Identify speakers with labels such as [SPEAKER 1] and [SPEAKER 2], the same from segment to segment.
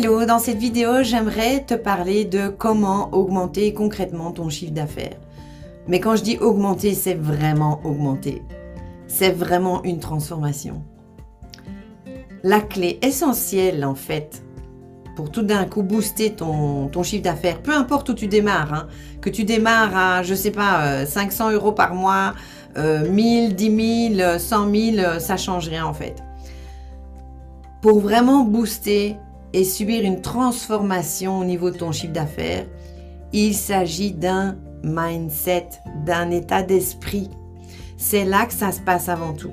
[SPEAKER 1] Hello, dans cette vidéo, j'aimerais te parler de comment augmenter concrètement ton chiffre d'affaires. Mais quand je dis augmenter, c'est vraiment augmenter. C'est vraiment une transformation. La clé essentielle, en fait, pour tout d'un coup booster ton, chiffre d'affaires, peu importe où tu démarres, hein, que tu démarres à, je sais pas, 500 euh, euros par mois, 1000, 10 000, 100 000, ça change rien en fait. Pour vraiment booster et subir une transformation au niveau de ton chiffre d'affaires, il s'agit d'un mindset, d'un état d'esprit. C'est là que ça se passe avant tout.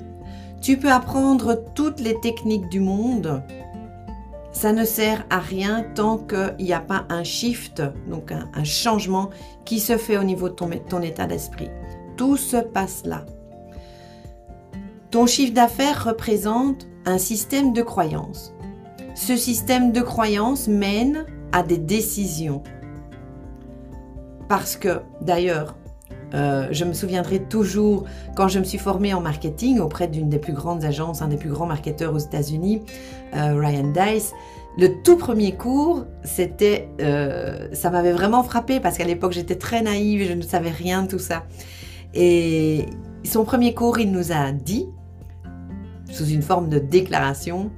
[SPEAKER 1] Tu peux apprendre toutes les techniques du monde, ça ne sert à rien tant qu'il n'y a pas un shift, donc un, changement qui se fait au niveau de ton, ton état d'esprit. Tout se passe là. Ton chiffre d'affaires représente un système de croyances. Ce système de croyances mène à des décisions. Parce que, d'ailleurs, euh, je me souviendrai toujours quand je me suis formée en marketing auprès d'une des plus grandes agences, un des plus grands marketeurs aux États-Unis, euh, Ryan Dice. Le tout premier cours, c'était, euh, ça m'avait vraiment frappé parce qu'à l'époque j'étais très naïve et je ne savais rien de tout ça. Et son premier cours, il nous a dit, sous une forme de déclaration,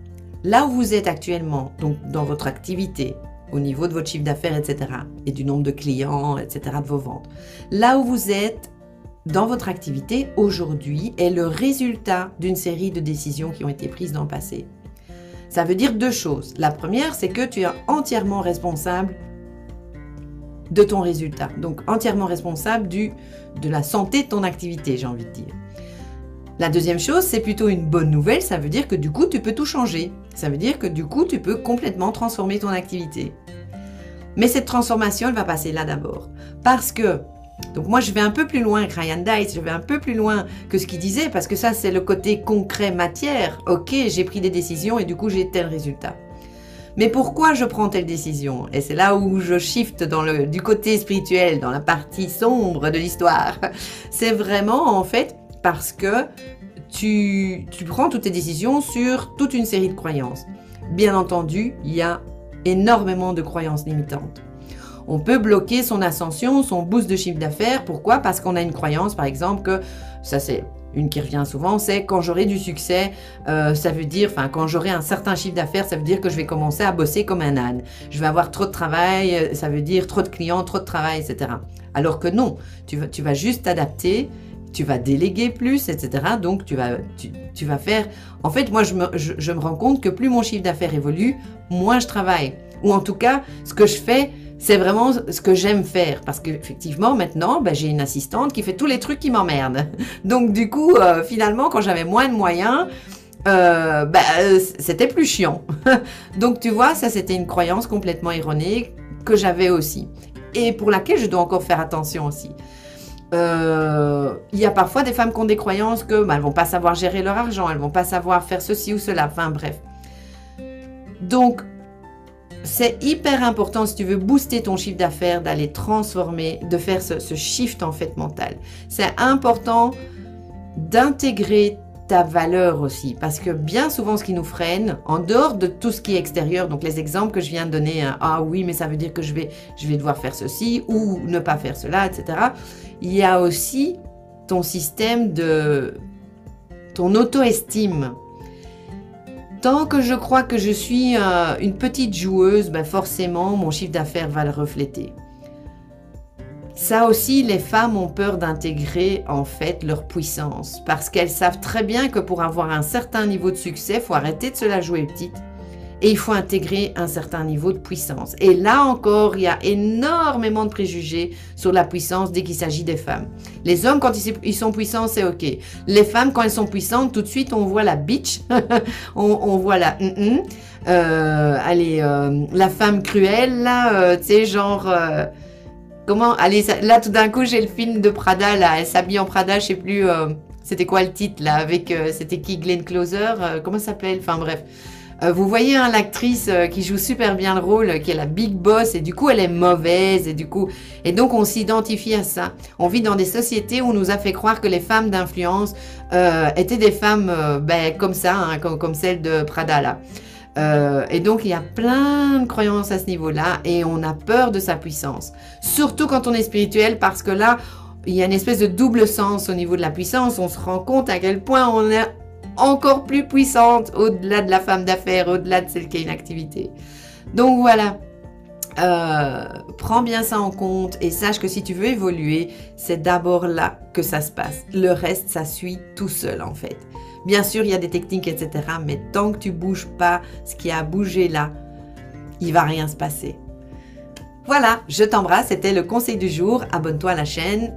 [SPEAKER 1] là où vous êtes actuellement, donc dans votre activité, au niveau de votre chiffre d'affaires, etc., et du nombre de clients, etc., de vos ventes. Là où vous êtes dans votre activité aujourd'hui est le résultat d'une série de décisions qui ont été prises dans le passé. Ça veut dire deux choses. La première, c'est que tu es entièrement responsable de ton résultat, donc entièrement responsable du, de la santé de ton activité, j'ai envie de dire. La deuxième chose, c'est plutôt une bonne nouvelle, ça veut dire que du coup, tu peux tout changer. Ça veut dire que du coup, tu peux complètement transformer ton activité. Mais cette transformation, elle va passer là d'abord. Parce que, donc moi, je vais un peu plus loin que Ryan Dice, je vais un peu plus loin que ce qu'il disait, parce que ça, c'est le côté concret, matière. Ok, j'ai pris des décisions et du coup, j'ai tel résultat. Mais pourquoi je prends telle décision? Et c'est là où je shift dans le, du côté spirituel, dans la partie sombre de l'histoire. C'est vraiment, en fait, parce que tu, prends toutes tes décisions sur toute une série de croyances. Bien entendu, il y a énormément de croyances limitantes. On peut bloquer son ascension, son boost de chiffre d'affaires. Pourquoi? Parce qu'on a une croyance, par exemple, que ça c'est une qui revient souvent, c'est quand j'aurai du succès, euh, ça veut dire, enfin quand j'aurai un certain chiffre d'affaires, ça veut dire que je vais commencer à bosser comme un âne. Je vais avoir trop de travail, euh, ça veut dire trop de clients, trop de travail, etc. Alors que non, tu tu vas juste t'adapter tu vas déléguer plus, etc. Donc tu vas, tu, vas faire... En fait, moi, je me, je, me rends compte que plus mon chiffre d'affaires évolue, moins je travaille. Ou en tout cas, ce que je fais, c'est vraiment ce que j'aime faire. Parce qu'effectivement, maintenant, ben, j'ai une assistante qui fait tous les trucs qui m'emmerdent. Donc du coup, euh, finalement, quand j'avais moins de moyens, euh, ben, c'était plus chiant. Donc tu vois, ça c'était une croyance complètement erronée que j'avais aussi. Et pour laquelle je dois encore faire attention aussi. Euh, il y a parfois des femmes qui ont des croyances que bah, elles vont pas savoir gérer leur argent, elles vont pas savoir faire ceci ou cela. Enfin bref. Donc c'est hyper important si tu veux booster ton chiffre d'affaires, d'aller transformer, de faire ce, ce shift en fait mental. C'est important d'intégrer ta valeur aussi. Parce que bien souvent, ce qui nous freine, en dehors de tout ce qui est extérieur, donc les exemples que je viens de donner, hein, ah oui, mais ça veut dire que je vais, je vais devoir faire ceci ou ne pas faire cela, etc. Il y a aussi ton système de ton auto-estime. Tant que je crois que je suis euh, une petite joueuse, ben forcément, mon chiffre d'affaires va le refléter. Ça aussi, les femmes ont peur d'intégrer en fait leur puissance parce qu'elles savent très bien que pour avoir un certain niveau de succès, faut arrêter de se la jouer petite et il faut intégrer un certain niveau de puissance. Et là encore, il y a énormément de préjugés sur la puissance dès qu'il s'agit des femmes. Les hommes, quand ils sont puissants, c'est OK. Les femmes, quand elles sont puissantes, tout de suite, on voit la bitch, on, voit la... Euh, allez, euh, la femme cruelle, là, euh, tu sais, genre... Comment Allez, là tout d'un coup j'ai le film de Prada, là, elle s'habille en Prada, je sais plus, euh, c'était quoi le titre là, avec, euh, c'était qui Glenn Closer, euh, comment ça s'appelle Enfin bref. vous voyez hein, l'actrice qui joue super bien le rôle, qui est la big boss, et du coup elle est mauvaise, et du coup, et donc on s'identifie à ça. On vit dans des sociétés où on nous a fait croire que les femmes d'influence étaient des femmes ben, comme ça, hein, comme, comme celle de Prada là. Euh, et donc, il y a plein de croyances à ce niveau-là et on a peur de sa puissance. Surtout quand on est spirituel parce que là, il y a une espèce de double sens au niveau de la puissance. On se rend compte à quel point on est encore plus puissante au-delà de la femme d'affaires, au-delà de celle qui a une activité. Donc voilà, euh, prends bien ça en compte et sache que si tu veux évoluer, c'est d'abord là que ça se passe. Le reste, ça suit tout seul en fait. Bien sûr, il y a des techniques, etc. Mais tant que tu bouges pas ce qui a bougé là, il va rien se passer. Voilà, je t'embrasse. C'était le conseil du jour. Abonne-toi à la chaîne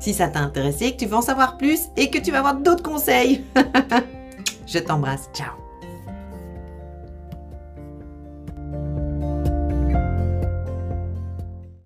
[SPEAKER 1] si ça t'a intéressé, que tu veux en savoir plus et que tu vas avoir d'autres conseils. je t'embrasse. Ciao